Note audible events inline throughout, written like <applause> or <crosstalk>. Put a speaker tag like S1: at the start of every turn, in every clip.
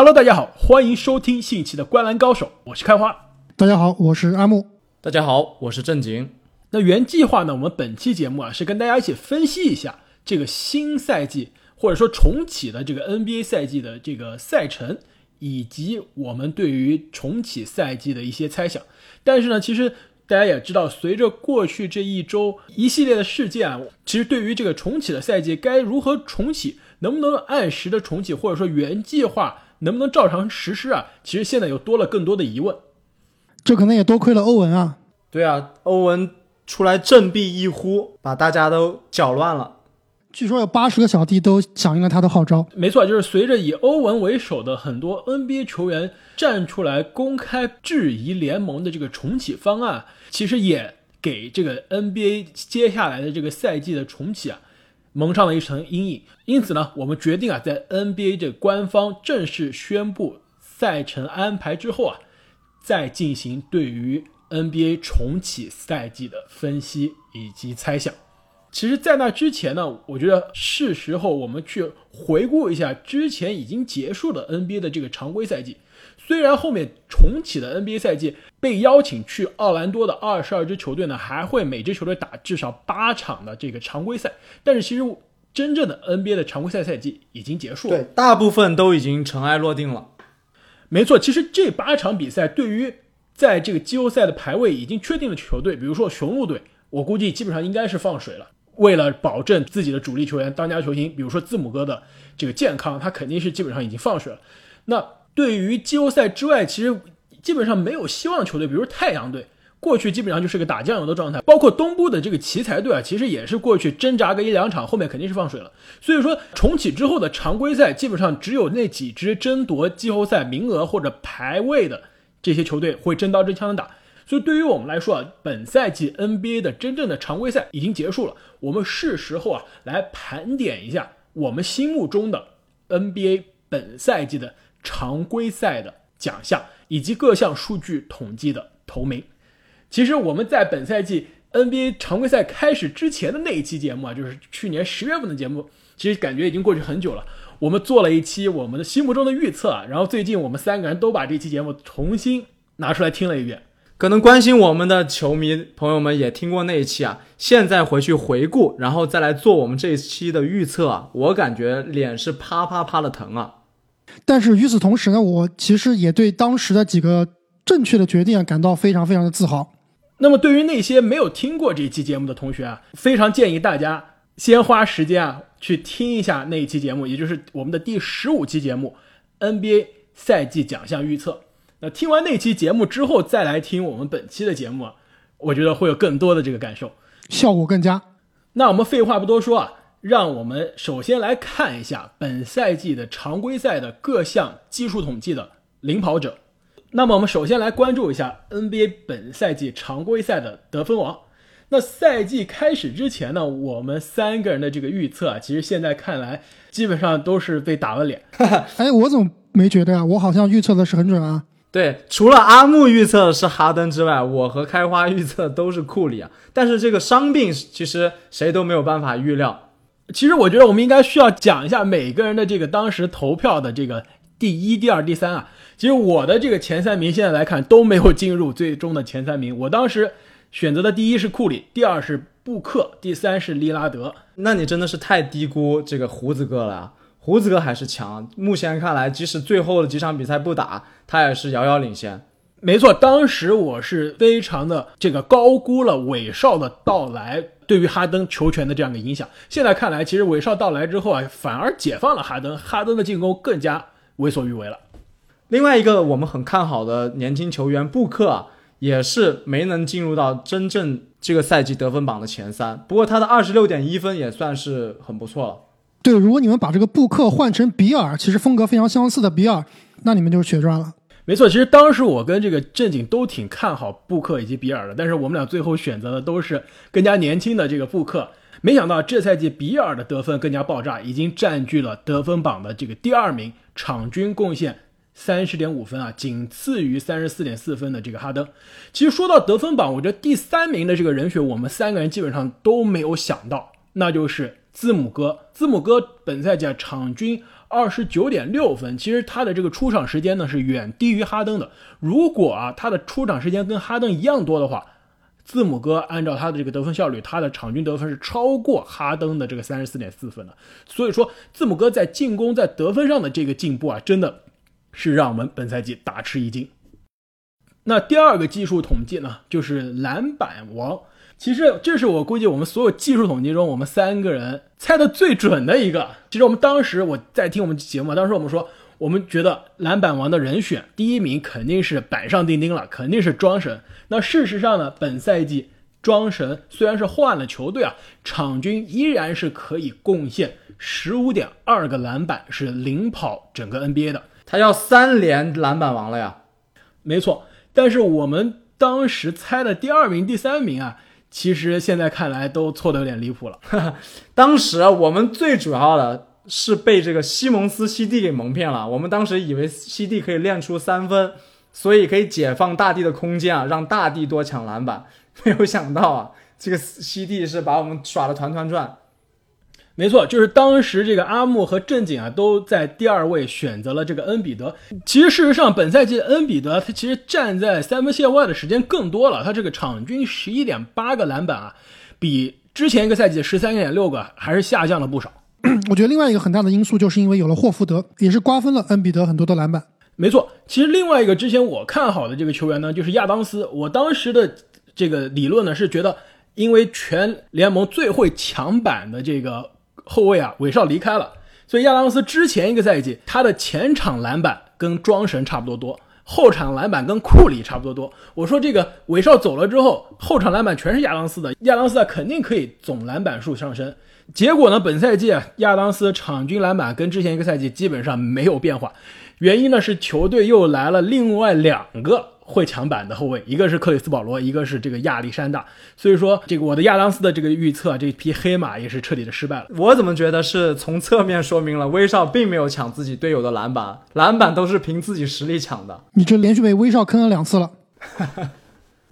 S1: Hello，大家好，欢迎收听新一期的《观澜高手》，我是开花。
S2: 大家好，我是阿木。
S3: 大家好，我是正经。
S1: 那原计划呢，我们本期节目啊是跟大家一起分析一下这个新赛季或者说重启的这个 NBA 赛季的这个赛程，以及我们对于重启赛季的一些猜想。但是呢，其实大家也知道，随着过去这一周一系列的事件啊，其实对于这个重启的赛季该如何重启，能不能按时的重启，或者说原计划。能不能照常实施啊？其实现在又多了更多的疑问。
S2: 这可能也多亏了欧文啊。
S3: 对啊，欧文出来振臂一呼，把大家都搅乱了。
S2: 据说有八十个小弟都响应了他的号召。
S1: 没错，就是随着以欧文为首的很多 NBA 球员站出来公开质疑联盟的这个重启方案，其实也给这个 NBA 接下来的这个赛季的重启啊。蒙上了一层阴影，因此呢，我们决定啊，在 NBA 这官方正式宣布赛程安排之后啊，再进行对于 NBA 重启赛季的分析以及猜想。其实，在那之前呢，我觉得是时候我们去回顾一下之前已经结束的 NBA 的这个常规赛季。虽然后面重启的 NBA 赛季被邀请去奥兰多的二十二支球队呢，还会每支球队打至少八场的这个常规赛，但是其实真正的 NBA 的常规赛赛季已经结束了，
S3: 对，大部分都已经尘埃落定了。
S1: 没错，其实这八场比赛对于在这个季后赛的排位已经确定的球队，比如说雄鹿队，我估计基本上应该是放水了。为了保证自己的主力球员、当家球星，比如说字母哥的这个健康，他肯定是基本上已经放水了。那对于季后赛之外，其实基本上没有希望球队，比如太阳队，过去基本上就是个打酱油的状态。包括东部的这个奇才队啊，其实也是过去挣扎个一两场，后面肯定是放水了。所以说，重启之后的常规赛，基本上只有那几支争夺季后赛名额或者排位的这些球队会真刀真枪的打。所以对于我们来说啊，本赛季 NBA 的真正的常规赛已经结束了，我们是时候啊来盘点一下我们心目中的 NBA 本赛季的。常规赛的奖项以及各项数据统计的头名，其实我们在本赛季 NBA 常规赛开始之前的那一期节目啊，就是去年十月份的节目，其实感觉已经过去很久了。我们做了一期我们的心目中的预测啊，然后最近我们三个人都把这期节目重新拿出来听了一遍。
S3: 可能关心我们的球迷朋友们也听过那一期啊，现在回去回顾，然后再来做我们这一期的预测啊，我感觉脸是啪啪啪的疼啊。
S2: 但是与此同时呢，我其实也对当时的几个正确的决定感到非常非常的自豪。
S1: 那么对于那些没有听过这一期节目的同学啊，非常建议大家先花时间啊去听一下那一期节目，也就是我们的第十五期节目 NBA 赛季奖项预测。那听完那期节目之后再来听我们本期的节目啊，我觉得会有更多的这个感受，
S2: 效果更佳。
S1: 那我们废话不多说啊。让我们首先来看一下本赛季的常规赛的各项技术统计的领跑者。那么，我们首先来关注一下 NBA 本赛季常规赛的得分王。那赛季开始之前呢，我们三个人的这个预测啊，其实现在看来基本上都是被打了脸。<laughs>
S2: 哎，我怎么没觉得呀？我好像预测的是很准啊。
S3: 对，除了阿木预测的是哈登之外，我和开花预测都是库里啊。但是这个伤病其实谁都没有办法预料。
S1: 其实我觉得我们应该需要讲一下每个人的这个当时投票的这个第一、第二、第三啊。其实我的这个前三名现在来看都没有进入最终的前三名。我当时选择的第一是库里，第二是布克，第三是利拉德。
S3: 那你真的是太低估这个胡子哥了。胡子哥还是强，目前看来，即使最后的几场比赛不打，他也是遥遥领先。
S1: 没错，当时我是非常的这个高估了韦少的到来对于哈登球权的这样一个影响。现在看来，其实韦少到来之后啊，反而解放了哈登，哈登的进攻更加为所欲为了。
S3: 另外一个我们很看好的年轻球员布克啊，也是没能进入到真正这个赛季得分榜的前三。不过他的二十六点一分也算是很不错了。
S2: 对，如果你们把这个布克换成比尔，其实风格非常相似的比尔，那你们就是血赚了。
S1: 没错，其实当时我跟这个正经都挺看好布克以及比尔的，但是我们俩最后选择的都是更加年轻的这个布克。没想到这赛季比尔的得分更加爆炸，已经占据了得分榜的这个第二名，场均贡献三十点五分啊，仅次于三十四点四分的这个哈登。其实说到得分榜，我觉得第三名的这个人选，我们三个人基本上都没有想到，那就是字母哥。字母哥本赛季啊场均二十九点六分。其实他的这个出场时间呢是远低于哈登的。如果啊他的出场时间跟哈登一样多的话，字母哥按照他的这个得分效率，他的场均得分是超过哈登的这个三十四点四分的。所以说，字母哥在进攻在得分上的这个进步啊，真的是让我们本赛季大吃一惊。那第二个技术统计呢，就是篮板王。其实这是我估计我们所有技术统计中，我们三个人猜的最准的一个。其实我们当时我在听我们节目，当时我们说，我们觉得篮板王的人选第一名肯定是板上钉钉了，肯定是庄神。那事实上呢，本赛季庄神虽然是换了球队啊，场均依然是可以贡献十五点二个篮板，是领跑整个 NBA 的。
S3: 他要三连篮板王了呀！
S1: 没错，但是我们当时猜的第二名、第三名啊。其实现在看来都错的有点离谱了。<laughs>
S3: 当时我们最主要的是被这个西蒙斯西蒂给蒙骗了。我们当时以为西蒂可以练出三分，所以可以解放大地的空间啊，让大地多抢篮板。没有想到啊，这个西蒂是把我们耍的团团转。
S1: 没错，就是当时这个阿木和正经啊都在第二位选择了这个恩比德。其实事实上，本赛季恩比德他其实站在三分线外的时间更多了，他这个场均十一点八个篮板啊，比之前一个赛季十三点六个还是下降了不少。
S2: 我觉得另外一个很大的因素就是因为有了霍福德，也是瓜分了恩比德很多的篮板。
S1: 没错，其实另外一个之前我看好的这个球员呢，就是亚当斯。我当时的这个理论呢是觉得，因为全联盟最会抢板的这个。后卫啊，韦少离开了，所以亚当斯之前一个赛季他的前场篮板跟庄神差不多多，后场篮板跟库里差不多多。我说这个韦少走了之后，后场篮板全是亚当斯的，亚当斯啊肯定可以总篮板数上升。结果呢，本赛季啊，亚当斯场均篮板跟之前一个赛季基本上没有变化，原因呢是球队又来了另外两个。会抢板的后卫，一个是克里斯保罗，一个是这个亚历山大。所以说，这个我的亚当斯的这个预测，这匹黑马也是彻底的失败了。
S3: 我怎么觉得是从侧面说明了威少并没有抢自己队友的篮板，篮板都是凭自己实力抢的。
S2: 你这连续被威少坑了两次了。<laughs>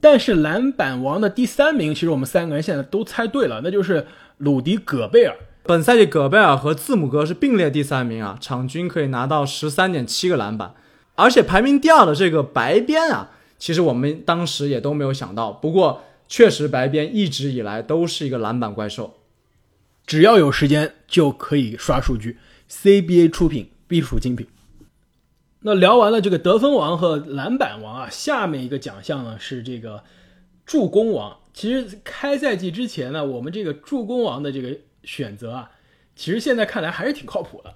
S1: 但是篮板王的第三名，其实我们三个人现在都猜对了，那就是鲁迪·戈贝尔。
S3: 本赛季戈贝尔和字母哥是并列第三名啊，场均可以拿到十三点七个篮板。而且排名第二的这个白边啊，其实我们当时也都没有想到。不过确实，白边一直以来都是一个篮板怪兽，
S1: 只要有时间就可以刷数据。CBA 出品必属精品。那聊完了这个得分王和篮板王啊，下面一个奖项呢是这个助攻王。其实开赛季之前呢，我们这个助攻王的这个选择啊，其实现在看来还是挺靠谱的。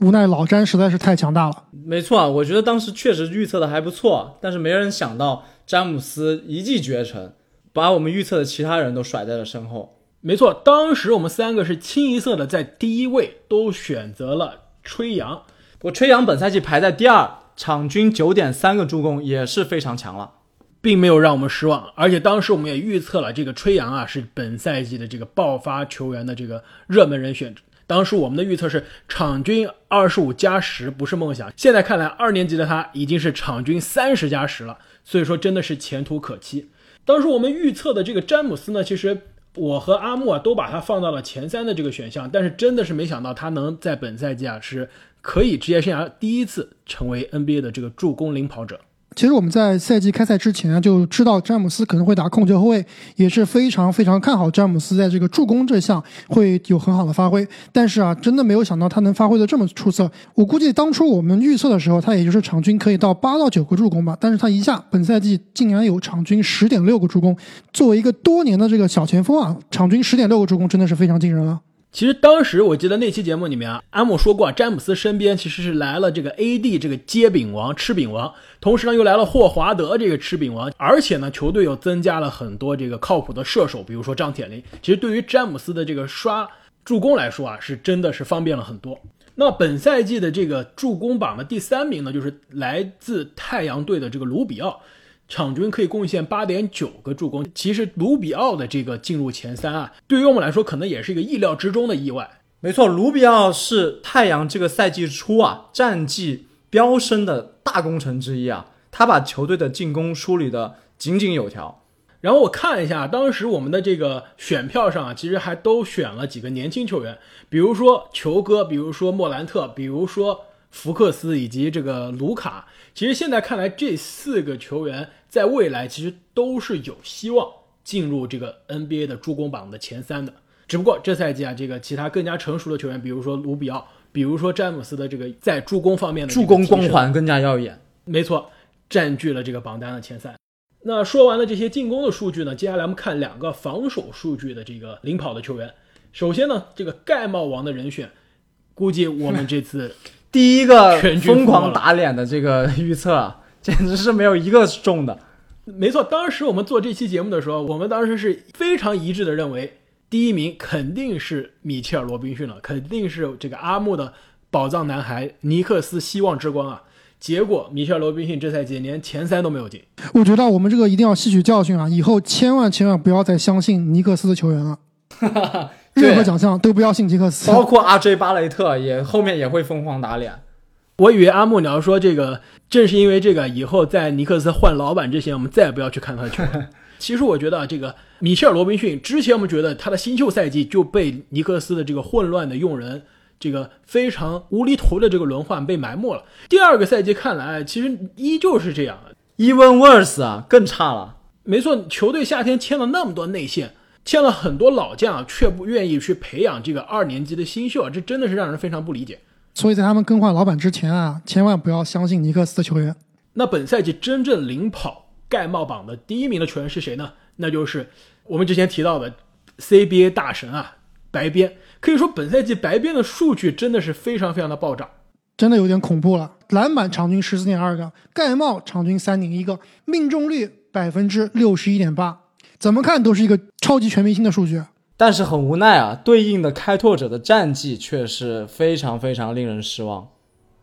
S2: 无奈老詹实在是太强大了。
S3: 没错，我觉得当时确实预测的还不错，但是没人想到詹姆斯一骑绝尘，把我们预测的其他人都甩在了身后。
S1: 没错，当时我们三个是清一色的在第一位都选择了吹杨。
S3: 我吹杨本赛季排在第二，场均九点三个助攻也是非常强了，
S1: 并没有让我们失望。而且当时我们也预测了这个吹杨啊是本赛季的这个爆发球员的这个热门人选。当时我们的预测是场均二十五加十不是梦想，现在看来二年级的他已经是场均三十加十了，所以说真的是前途可期。当时我们预测的这个詹姆斯呢，其实我和阿木啊都把他放到了前三的这个选项，但是真的是没想到他能在本赛季啊是可以职业生涯第一次成为 NBA 的这个助攻领跑者。
S2: 其实我们在赛季开赛之前就知道詹姆斯可能会打控球后卫，也是非常非常看好詹姆斯在这个助攻这项会有很好的发挥。但是啊，真的没有想到他能发挥的这么出色。我估计当初我们预测的时候，他也就是场均可以到八到九个助攻吧。但是他一下本赛季竟然有场均十点六个助攻。作为一个多年的这个小前锋啊，场均十点六个助攻真的是非常惊人了。
S1: 其实当时我记得那期节目里面啊，阿姆说过，詹姆斯身边其实是来了这个 AD 这个接饼王、吃饼王，同时呢又来了霍华德这个吃饼王，而且呢球队又增加了很多这个靠谱的射手，比如说张铁林。其实对于詹姆斯的这个刷助攻来说啊，是真的是方便了很多。那本赛季的这个助攻榜的第三名呢，就是来自太阳队的这个卢比奥。场均可以贡献八点九个助攻，其实卢比奥的这个进入前三啊，对于我们来说可能也是一个意料之中的意外。
S3: 没错，卢比奥是太阳这个赛季初啊战绩飙升的大功臣之一啊，他把球队的进攻梳理的井井有条。
S1: 然后我看了一下，当时我们的这个选票上啊，其实还都选了几个年轻球员，比如说球哥，比如说莫兰特，比如说福克斯以及这个卢卡。其实现在看来，这四个球员在未来其实都是有希望进入这个 NBA 的助攻榜的前三的。只不过这赛季啊，这个其他更加成熟的球员，比如说卢比奥，比如说詹姆斯的这个在助攻方面的
S3: 助攻光环更加耀眼。
S1: 没错，占据了这个榜单的前三。那说完了这些进攻的数据呢，接下来我们看两个防守数据的这个领跑的球员。首先呢，这个盖帽王的人选，估计我们这次
S3: 第一个疯狂打脸的这个预测，<laughs> 简直是没有一个中的。
S1: 没错，当时我们做这期节目的时候，我们当时是非常一致的认为，第一名肯定是米切尔·罗宾逊了，肯定是这个阿木的宝藏男孩尼克斯希望之光啊。结果，米切尔·罗宾逊这赛季连前三都没有进。
S2: 我觉得我们这个一定要吸取教训啊！以后千万千万不要再相信尼克斯的球员了。<laughs> 任何奖项都不要信尼克斯，
S3: 包括阿 J 巴雷特也后面也会疯狂打脸。
S1: 我以为阿木你要说这个，正是因为这个，以后在尼克斯换老板之前，我们再也不要去看他的球。<laughs> 其实我觉得啊，这个米切尔·罗宾逊之前我们觉得他的新秀赛季就被尼克斯的这个混乱的用人。这个非常无厘头的这个轮换被埋没了。第二个赛季看来，其实依旧是这样
S3: ，even worse 啊，更差了。
S1: 没错，球队夏天签了那么多内线，签了很多老将，却不愿意去培养这个二年级的新秀，这真的是让人非常不理解。
S2: 所以在他们更换老板之前啊，千万不要相信尼克斯的球员。
S1: 那本赛季真正领跑盖帽榜的第一名的球员是谁呢？那就是我们之前提到的 CBA 大神啊，白边。可以说，本赛季白边的数据真的是非常非常的暴涨，
S2: 真的有点恐怖了。篮板场均十四点二个，盖帽场均三点一个，命中率百分之六十一点八，怎么看都是一个超级全明星的数据。
S3: 但是很无奈啊，对应的开拓者的战绩却是非常非常令人失望。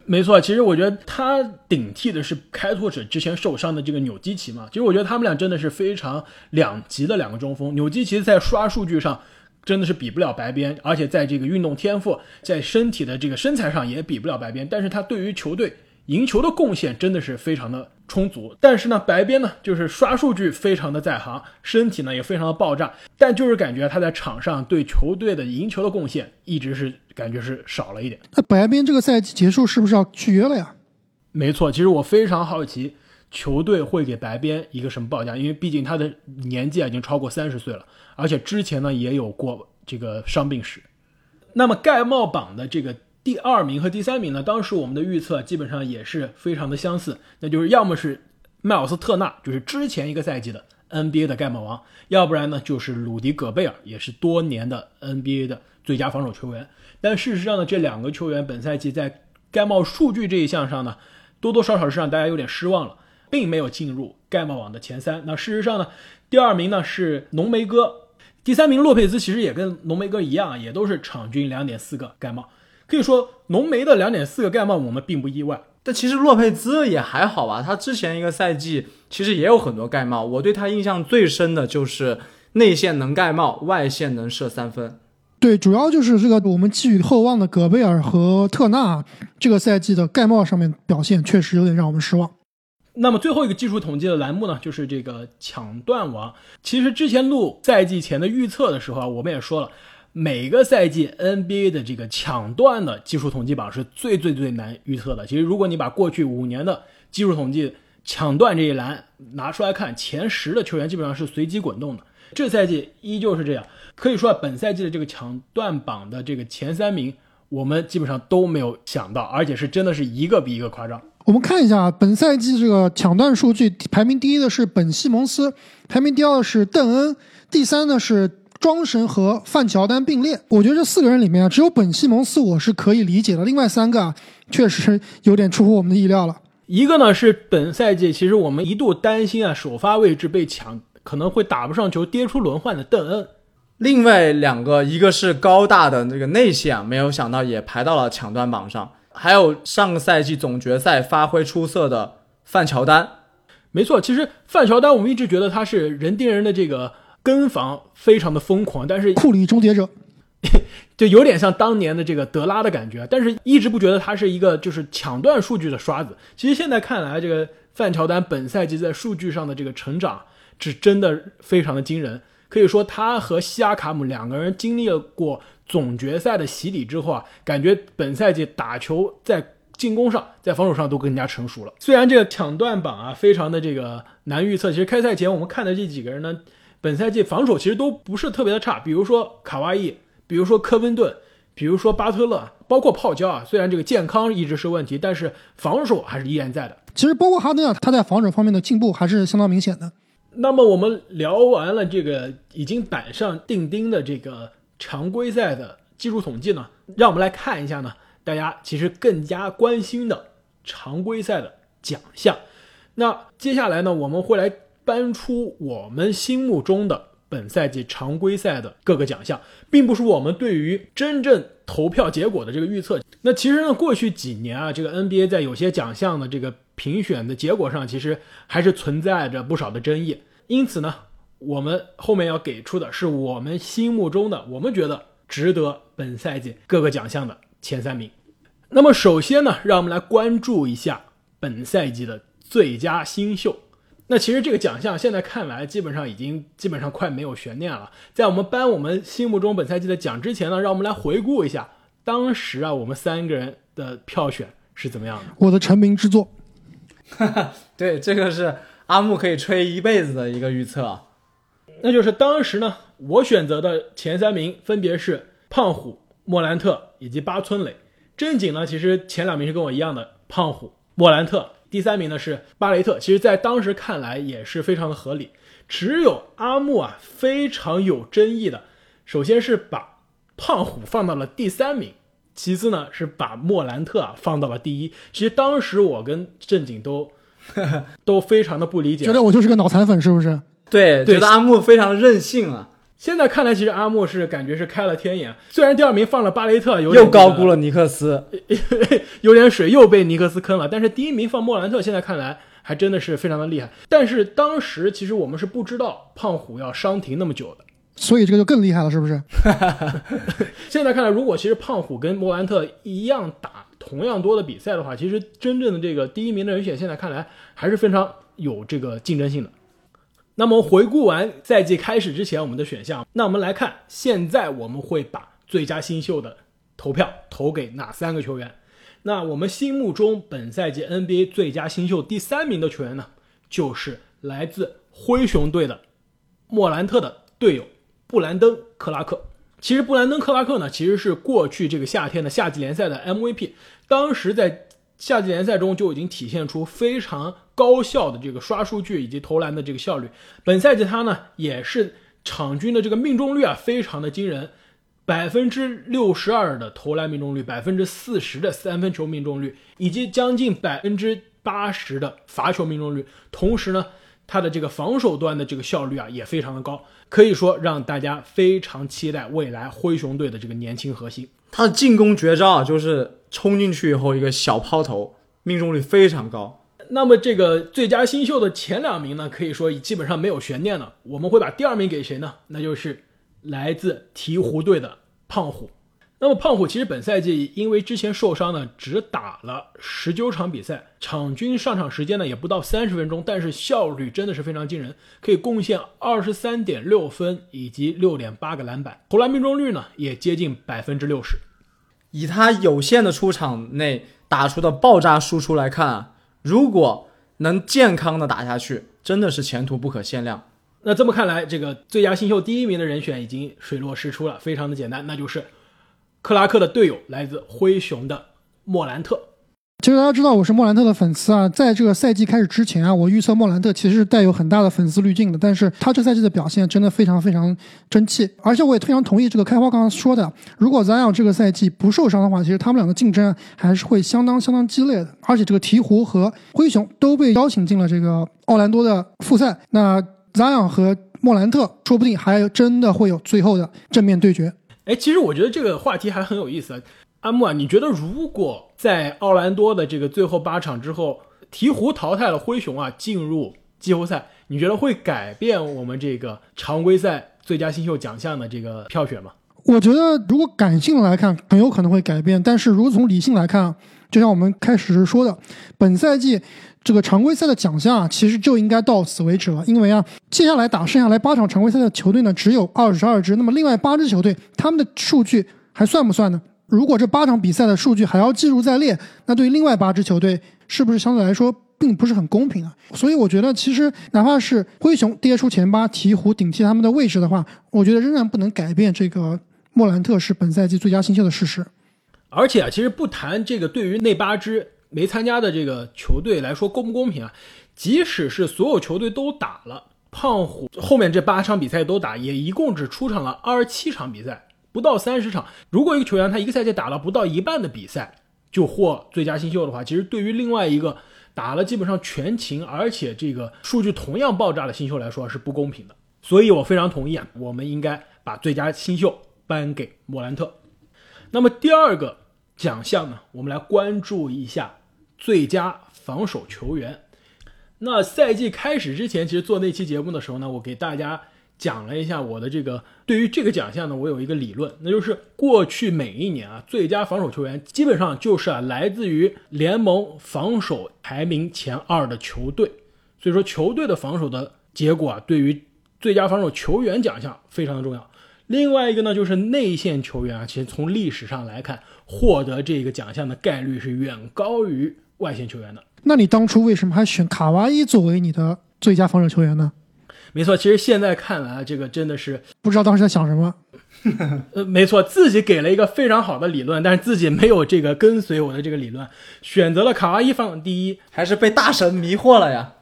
S1: 没错，其实我觉得他顶替的是开拓者之前受伤的这个纽基奇嘛。其实我觉得他们俩真的是非常两极的两个中锋。纽基奇在刷数据上。真的是比不了白边，而且在这个运动天赋、在身体的这个身材上也比不了白边。但是他对于球队赢球的贡献真的是非常的充足。但是呢，白边呢就是刷数据非常的在行，身体呢也非常的爆炸，但就是感觉他在场上对球队的赢球的贡献一直是感觉是少了一点。
S2: 那白边这个赛季结束是不是要续约了呀？
S1: 没错，其实我非常好奇球队会给白边一个什么报价，因为毕竟他的年纪已经超过三十岁了。而且之前呢也有过这个伤病史，那么盖帽榜的这个第二名和第三名呢，当时我们的预测基本上也是非常的相似，那就是要么是迈尔斯特纳，就是之前一个赛季的 NBA 的盖帽王，要不然呢就是鲁迪戈贝尔，也是多年的 NBA 的最佳防守球员。但事实上呢，这两个球员本赛季在盖帽数据这一项上呢，多多少少是让大家有点失望了，并没有进入盖帽网的前三。那事实上呢，第二名呢是浓眉哥。第三名洛佩兹其实也跟浓眉哥一样，也都是场均两点四个盖帽。可以说浓眉的两点四个盖帽我们并不意外。
S3: 但其实洛佩兹也还好吧，他之前一个赛季其实也有很多盖帽。我对他印象最深的就是内线能盖帽，外线能射三分。
S2: 对，主要就是这个我们寄予厚望的戈贝尔和特纳，这个赛季的盖帽上面表现确实有点让我们失望。
S1: 那么最后一个技术统计的栏目呢，就是这个抢断王。其实之前录赛季前的预测的时候啊，我们也说了，每个赛季 NBA 的这个抢断的技术统计榜是最最最难预测的。其实如果你把过去五年的技术统计抢断这一栏拿出来看，前十的球员基本上是随机滚动的。这赛季依旧是这样，可以说本赛季的这个抢断榜的这个前三名，我们基本上都没有想到，而且是真的是一个比一个夸张。
S2: 我们看一下本赛季这个抢断数据，排名第一的是本西蒙斯，排名第二是邓恩，第三呢是庄神和范乔丹并列。我觉得这四个人里面啊，只有本西蒙斯我是可以理解的，另外三个啊，确实有点出乎我们的意料了。
S1: 一个呢是本赛季其实我们一度担心啊首发位置被抢，可能会打不上球，跌出轮换的邓恩。
S3: 另外两个，一个是高大的那个内线，没有想到也排到了抢断榜上。还有上个赛季总决赛发挥出色的范乔丹，
S1: 没错，其实范乔丹我们一直觉得他是人盯人的这个跟防非常的疯狂，但是
S2: 库里终结者 <laughs>
S1: 就有点像当年的这个德拉的感觉，但是一直不觉得他是一个就是抢断数据的刷子。其实现在看来，这个范乔丹本赛季在数据上的这个成长是真的非常的惊人。可以说，他和西亚卡姆两个人经历了过总决赛的洗礼之后啊，感觉本赛季打球在进攻上、在防守上都更加成熟了。虽然这个抢断榜啊非常的这个难预测，其实开赛前我们看的这几个人呢，本赛季防守其实都不是特别的差，比如说卡哇伊，比如说科温顿，比如说巴特勒，包括泡椒啊。虽然这个健康一直是问题，但是防守还是依然在的。
S2: 其实包括哈登啊，他在防守方面的进步还是相当明显的。
S1: 那么我们聊完了这个已经板上钉钉的这个常规赛的技术统计呢，让我们来看一下呢，大家其实更加关心的常规赛的奖项。那接下来呢，我们会来搬出我们心目中的本赛季常规赛的各个奖项，并不是我们对于真正投票结果的这个预测。那其实呢，过去几年啊，这个 NBA 在有些奖项的这个。评选的结果上，其实还是存在着不少的争议。因此呢，我们后面要给出的是我们心目中的，我们觉得值得本赛季各个奖项的前三名。那么首先呢，让我们来关注一下本赛季的最佳新秀。那其实这个奖项现在看来，基本上已经基本上快没有悬念了。在我们颁我们心目中本赛季的奖之前呢，让我们来回顾一下当时啊，我们三个人的票选是怎么样的。
S2: 我的成名之作。
S3: 哈哈，对，这个是阿木可以吹一辈子的一个预测，
S1: 那就是当时呢，我选择的前三名分别是胖虎、莫兰特以及八村垒。正经呢，其实前两名是跟我一样的，胖虎、莫兰特，第三名呢是巴雷特。其实，在当时看来也是非常的合理。只有阿木啊，非常有争议的，首先是把胖虎放到了第三名。其次呢，是把莫兰特啊放到了第一。其实当时我跟正经都 <laughs> 都非常的不理解，
S2: 觉得我就是个脑残粉，是不是？
S3: 对，觉得阿木非常任性啊。
S1: 现在看来，其实阿木是感觉是开了天眼。虽然第二名放了巴雷特，
S3: 又高估了尼克斯，<laughs>
S1: 有点水，又被尼克斯坑了。但是第一名放莫兰特，现在看来还真的是非常的厉害。但是当时其实我们是不知道胖虎要伤停那么久的。
S2: 所以这个就更厉害了，是不是？<laughs>
S1: 现在看来，如果其实胖虎跟莫兰特一样打同样多的比赛的话，其实真正的这个第一名的人选，现在看来还是非常有这个竞争性的。那么回顾完赛季开始之前我们的选项，那我们来看现在我们会把最佳新秀的投票投给哪三个球员？那我们心目中本赛季 NBA 最佳新秀第三名的球员呢，就是来自灰熊队的莫兰特的队友。布兰登·克拉克，其实布兰登·克拉克呢，其实是过去这个夏天的夏季联赛的 MVP。当时在夏季联赛中就已经体现出非常高效的这个刷数据以及投篮的这个效率。本赛季他呢，也是场均的这个命中率啊，非常的惊人，百分之六十二的投篮命中率，百分之四十的三分球命中率，以及将近百分之八十的罚球命中率。同时呢。他的这个防守端的这个效率啊也非常的高，可以说让大家非常期待未来灰熊队的这个年轻核心。
S3: 他的进攻绝招啊就是冲进去以后一个小抛投，命中率非常高。
S1: 那么这个最佳新秀的前两名呢，可以说基本上没有悬念了。我们会把第二名给谁呢？那就是来自鹈鹕队的胖虎。那么胖虎其实本赛季因为之前受伤呢，只打了十九场比赛，场均上场时间呢也不到三十分钟，但是效率真的是非常惊人，可以贡献二十三点六分以及六点八个篮板，投篮命中率呢也接近百分之六十。
S3: 以他有限的出场内打出的爆炸输出来看啊，如果能健康的打下去，真的是前途不可限量。
S1: 那这么看来，这个最佳新秀第一名的人选已经水落石出了，非常的简单，那就是。克拉克的队友来自灰熊的莫兰特。
S2: 其实大家知道我是莫兰特的粉丝啊，在这个赛季开始之前啊，我预测莫兰特其实是带有很大的粉丝滤镜的。但是他这赛季的表现真的非常非常争气，而且我也非常同意这个开花刚刚说的，如果 Zion 这个赛季不受伤的话，其实他们两个竞争还是会相当相当激烈的。而且这个鹈鹕和灰熊都被邀请进了这个奥兰多的复赛，那 Zion 和莫兰特说不定还真的会有最后的正面对决。
S1: 哎，其实我觉得这个话题还很有意思。阿木啊，你觉得如果在奥兰多的这个最后八场之后，鹈鹕淘汰了灰熊啊，进入季后赛，你觉得会改变我们这个常规赛最佳新秀奖项的这个票选吗？
S2: 我觉得如果感性来看，很有可能会改变，但是如果从理性来看，就像我们开始时说的，本赛季这个常规赛的奖项啊，其实就应该到此为止了，因为啊，接下来打剩下来八场常规赛的球队呢，只有二十二支，那么另外八支球队他们的数据还算不算呢？如果这八场比赛的数据还要记录在列，那对于另外八支球队，是不是相对来说并不是很公平啊？所以我觉得，其实哪怕是灰熊跌出前八，鹈鹕顶替他们的位置的话，我觉得仍然不能改变这个莫兰特是本赛季最佳新秀的事实。
S1: 而且啊，其实不谈这个对于那八支没参加的这个球队来说公不公平啊，即使是所有球队都打了，胖虎后面这八场比赛都打，也一共只出场了二十七场比赛。不到三十场，如果一个球员他一个赛季打了不到一半的比赛就获最佳新秀的话，其实对于另外一个打了基本上全勤，而且这个数据同样爆炸的新秀来说是不公平的。所以我非常同意啊，我们应该把最佳新秀颁给莫兰特。那么第二个奖项呢，我们来关注一下最佳防守球员。那赛季开始之前，其实做那期节目的时候呢，我给大家。讲了一下我的这个对于这个奖项呢，我有一个理论，那就是过去每一年啊，最佳防守球员基本上就是啊来自于联盟防守排名前二的球队，所以说球队的防守的结果啊，对于最佳防守球员奖项非常的重要。另外一个呢，就是内线球员啊，其实从历史上来看，获得这个奖项的概率是远高于外线球员的。
S2: 那你当初为什么还选卡哇伊作为你的最佳防守球员呢？
S1: 没错，其实现在看来，这个真的是
S2: 不知道当时在想什么。<laughs>
S1: 呃，没错，自己给了一个非常好的理论，但是自己没有这个跟随我的这个理论，选择了卡哇伊放第一，
S3: 还是被大神迷惑了呀。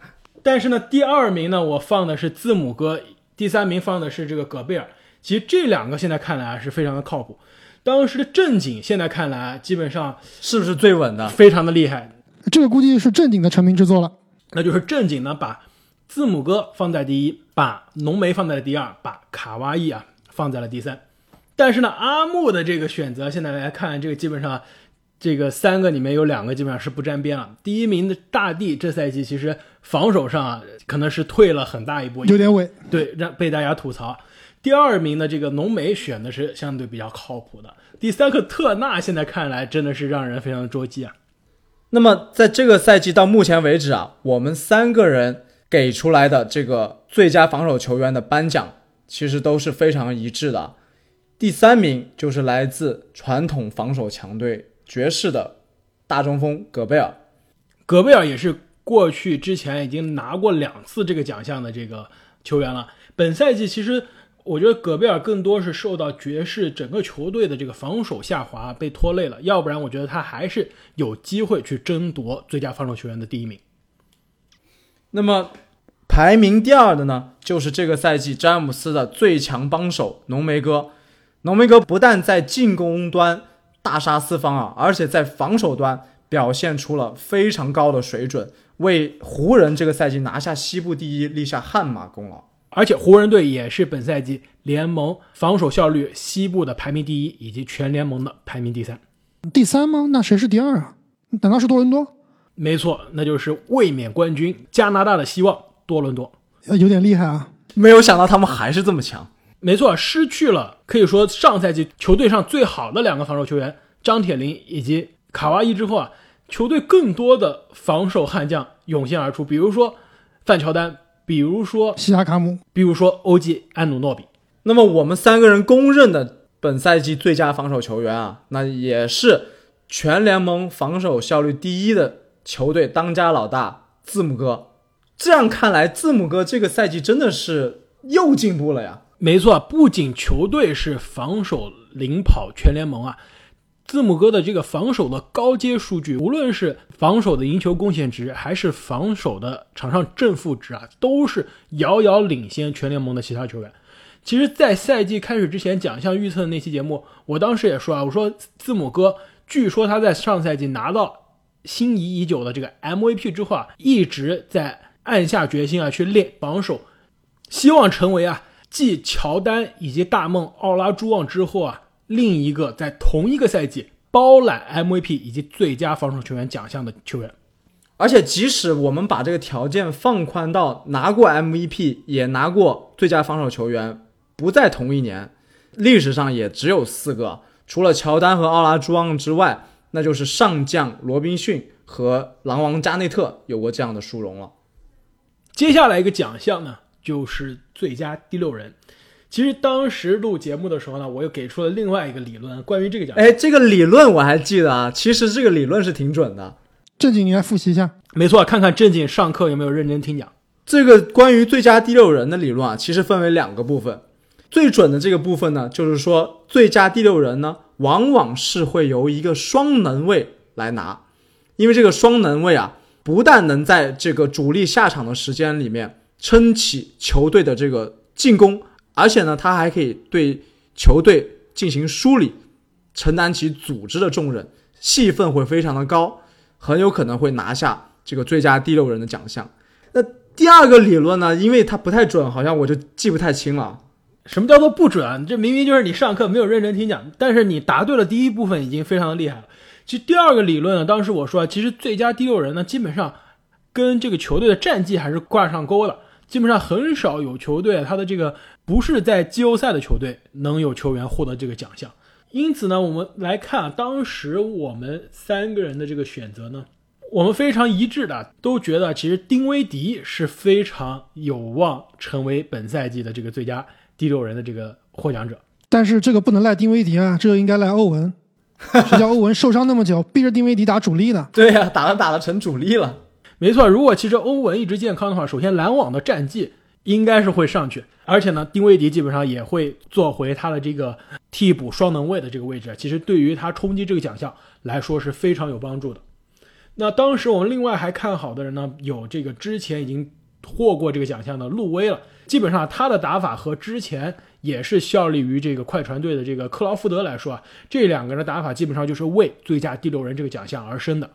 S1: 但是呢，第二名呢，我放的是字母哥，第三名放的是这个戈贝尔。其实这两个现在看来是非常的靠谱。当时的正经现在看来，基本上
S3: 是不是最稳的？
S1: 非常的厉害。
S2: 这个估计是正经的成名之作了。
S1: 那就是正经呢，把。字母哥放在第一，把浓眉放在了第二，把卡哇伊啊放在了第三。但是呢，阿木的这个选择，现在来看，这个基本上这个三个里面有两个基本上是不沾边了。第一名的大地这赛季其实防守上啊可能是退了很大一步，
S2: 有点萎，
S1: 对，让被大家吐槽。第二名的这个浓眉选的是相对比较靠谱的。第三个特纳现在看来真的是让人非常的捉急啊。
S3: 那么在这个赛季到目前为止啊，我们三个人。给出来的这个最佳防守球员的颁奖，其实都是非常一致的。第三名就是来自传统防守强队爵士的大中锋戈贝尔。
S1: 戈贝尔也是过去之前已经拿过两次这个奖项的这个球员了。本赛季其实我觉得戈贝尔更多是受到爵士整个球队的这个防守下滑被拖累了，要不然我觉得他还是有机会去争夺最佳防守球员的第一名。
S3: 那么，排名第二的呢，就是这个赛季詹姆斯的最强帮手浓眉哥。浓眉哥不但在进攻端大杀四方啊，而且在防守端表现出了非常高的水准，为湖人这个赛季拿下西部第一立下汗马功劳。
S1: 而且湖人队也是本赛季联盟防守效率西部的排名第一，以及全联盟的排名第三。
S2: 第三吗？那谁是第二啊？难道是多伦多？
S1: 没错，那就是卫冕冠军加拿大的希望多伦多，
S2: 有点厉害啊！
S3: 没有想到他们还是这么强。
S1: 没错，失去了可以说上赛季球队上最好的两个防守球员张铁林以及卡哇伊之后啊，球队更多的防守悍将涌现而出，比如说范乔丹，比如说
S2: 西亚卡姆，
S1: 比如说欧记安努诺比。
S3: 那么我们三个人公认的本赛季最佳防守球员啊，那也是全联盟防守效率第一的。球队当家老大字母哥，这样看来，字母哥这个赛季真的是又进步了呀。
S1: 没错，不仅球队是防守领跑全联盟啊，字母哥的这个防守的高阶数据，无论是防守的赢球贡献值，还是防守的场上正负值啊，都是遥遥领先全联盟的其他球员。其实，在赛季开始之前，奖项预测的那期节目，我当时也说啊，我说字母哥，据说他在上赛季拿到。心仪已久的这个 MVP 之后啊，一直在暗下决心啊去练防守，希望成为啊继乔丹以及大梦奥拉朱旺之后啊另一个在同一个赛季包揽 MVP 以及最佳防守球员奖项的球员。
S3: 而且，即使我们把这个条件放宽到拿过 MVP 也拿过最佳防守球员不在同一年，历史上也只有四个，除了乔丹和奥拉朱旺之外，那就是上将罗宾逊和狼王加内特有过这样的殊荣了。
S1: 接下来一个奖项呢，就是最佳第六人。其实当时录节目的时候呢，我又给出了另外一个理论，关于这个奖项。
S3: 哎，这个理论我还记得啊，其实这个理论是挺准的。
S2: 正经，你来复习一下。
S1: 没错，看看正经上课有没有认真听讲。
S3: 这个关于最佳第六人的理论啊，其实分为两个部分。最准的这个部分呢，就是说最佳第六人呢，往往是会由一个双能卫来拿，因为这个双能卫啊，不但能在这个主力下场的时间里面撑起球队的这个进攻。而且呢，他还可以对球队进行梳理，承担起组织的重任，戏份会非常的高，很有可能会拿下这个最佳第六人的奖项。那第二个理论呢，因为它不太准，好像我就记不太清了。
S1: 什么叫做不准？这明明就是你上课没有认真听讲，但是你答对了第一部分已经非常的厉害了。其实第二个理论呢，当时我说，其实最佳第六人呢，基本上跟这个球队的战绩还是挂上钩的。基本上很少有球队，他的这个不是在季后赛的球队能有球员获得这个奖项。因此呢，我们来看啊，当时我们三个人的这个选择呢，我们非常一致的都觉得，其实丁威迪是非常有望成为本赛季的这个最佳第六人的这个获奖者。
S2: 但是这个不能赖丁威迪啊，这个应该赖欧文。<laughs> 谁叫欧文受伤那么久，逼着丁威迪打主力呢？
S3: 对呀，打了打了成主力了。
S1: 没错，如果其实欧文一直健康的话，首先篮网的战绩应该是会上去，而且呢，丁威迪基本上也会做回他的这个替补双能卫的这个位置，其实对于他冲击这个奖项来说是非常有帮助的。那当时我们另外还看好的人呢，有这个之前已经获过这个奖项的路威了，基本上他的打法和之前也是效力于这个快船队的这个克劳福德来说啊，这两个人的打法基本上就是为最佳第六人这个奖项而生的。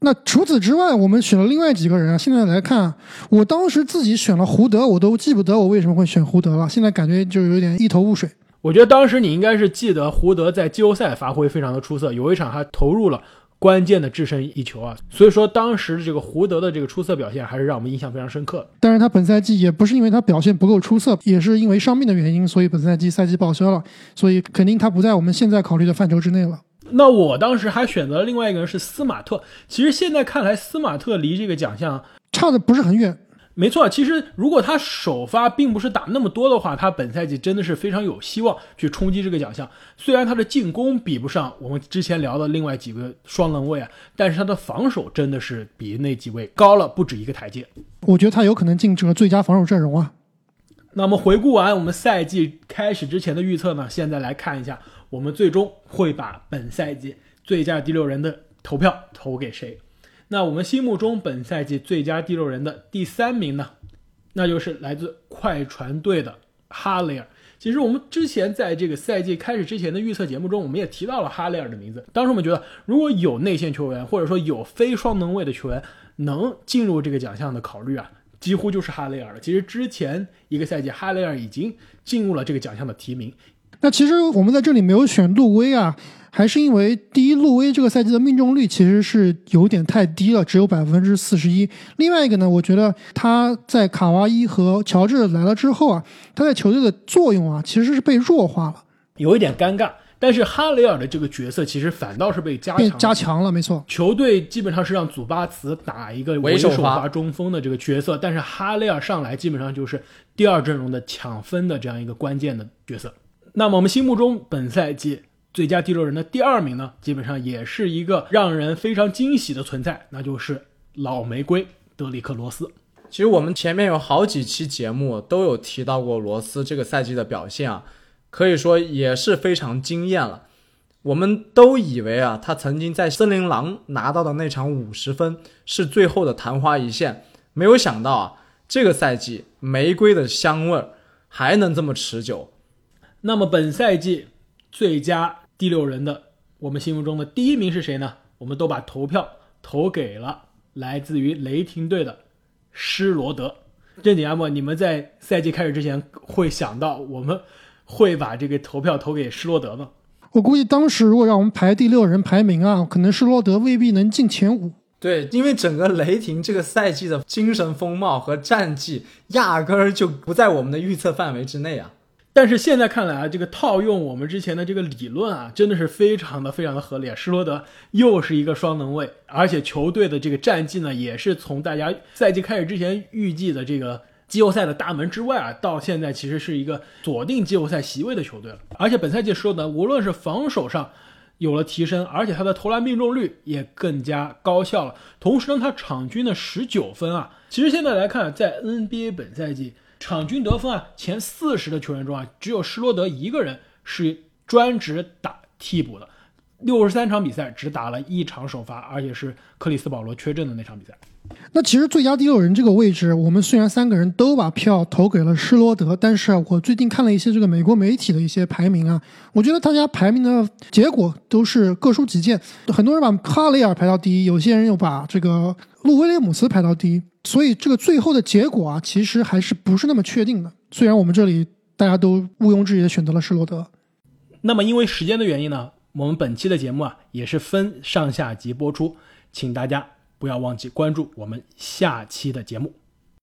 S2: 那除此之外，我们选了另外几个人啊。现在来看，我当时自己选了胡德，我都记不得我为什么会选胡德了。现在感觉就有点一头雾水。
S1: 我觉得当时你应该是记得胡德在季后赛发挥非常的出色，有一场还投入了关键的制胜一球啊。所以说当时这个胡德的这个出色表现还是让我们印象非常深刻的。
S2: 但是他本赛季也不是因为他表现不够出色，也是因为伤病的原因，所以本赛季赛季报销了。所以肯定他不在我们现在考虑的范畴之内了。
S1: 那我当时还选择了另外一个人是斯马特。其实现在看来，斯马特离这个奖项
S2: 差的不是很远。
S1: 没错，其实如果他首发并不是打那么多的话，他本赛季真的是非常有希望去冲击这个奖项。虽然他的进攻比不上我们之前聊的另外几个双能卫啊，但是他的防守真的是比那几位高了不止一个台阶。
S2: 我觉得他有可能进这个最佳防守阵容啊。
S1: 那么回顾完我们赛季开始之前的预测呢，现在来看一下。我们最终会把本赛季最佳第六人的投票投给谁？那我们心目中本赛季最佳第六人的第三名呢？那就是来自快船队的哈雷尔。其实我们之前在这个赛季开始之前的预测节目中，我们也提到了哈雷尔的名字。当时我们觉得，如果有内线球员或者说有非双能位的球员能进入这个奖项的考虑啊，几乎就是哈雷尔了。其实之前一个赛季，哈雷尔已经进入了这个奖项的提名。
S2: 那其实我们在这里没有选路威啊，还是因为第一，路威这个赛季的命中率其实是有点太低了，只有百分之四十一。另外一个呢，我觉得他在卡哇伊和乔治来了之后啊，他在球队的作用啊，其实是被弱化了，
S1: 有一点尴尬。但是哈雷尔的这个角色其实反倒是被加强
S2: 加强了，没错。
S1: 球队基本上是让祖巴茨打一个
S3: 为首
S1: 发中锋的这个角色，但是哈雷尔上来基本上就是第二阵容的抢分的这样一个关键的角色。那么我们心目中本赛季最佳第六人的第二名呢，基本上也是一个让人非常惊喜的存在，那就是老玫瑰德里克罗斯。
S3: 其实我们前面有好几期节目都有提到过罗斯这个赛季的表现啊，可以说也是非常惊艳了。我们都以为啊，他曾经在森林狼拿到的那场五十分是最后的昙花一现，没有想到啊，这个赛季玫瑰的香味儿还能这么持久。
S1: 那么本赛季最佳第六人的我们心目中的第一名是谁呢？我们都把投票投给了来自于雷霆队的施罗德。正经阿莫，你们在赛季开始之前会想到我们会把这个投票投给施罗德吗？
S2: 我估计当时如果让我们排第六人排名啊，可能施罗德未必能进前五。
S3: 对，因为整个雷霆这个赛季的精神风貌和战绩压根儿就不在我们的预测范围之内啊。
S1: 但是现在看来啊，这个套用我们之前的这个理论啊，真的是非常的非常的合理。施罗德又是一个双能卫，而且球队的这个战绩呢，也是从大家赛季开始之前预计的这个季后赛的大门之外啊，到现在其实是一个锁定季后赛席位的球队了。而且本赛季施罗德无论是防守上有了提升，而且他的投篮命中率也更加高效了。同时呢，他场均的十九分啊，其实现在来看，在 NBA 本赛季。场均得分啊，前四十的球员中啊，只有施罗德一个人是专职打替补的，六十三场比赛只打了一场首发，而且是克里斯保罗缺阵的那场比赛。
S2: 那其实最佳第六人这个位置，我们虽然三个人都把票投给了施罗德，但是我最近看了一些这个美国媒体的一些排名啊，我觉得大家排名的结果都是各抒己见，很多人把哈雷尔排到第一，有些人又把这个路威廉姆斯排到第一。所以这个最后的结果啊，其实还是不是那么确定的。虽然我们这里大家都毋庸置疑的选择了施罗德，
S1: 那么因为时间的原因呢，我们本期的节目啊也是分上下集播出，请大家不要忘记关注我们下期的节目。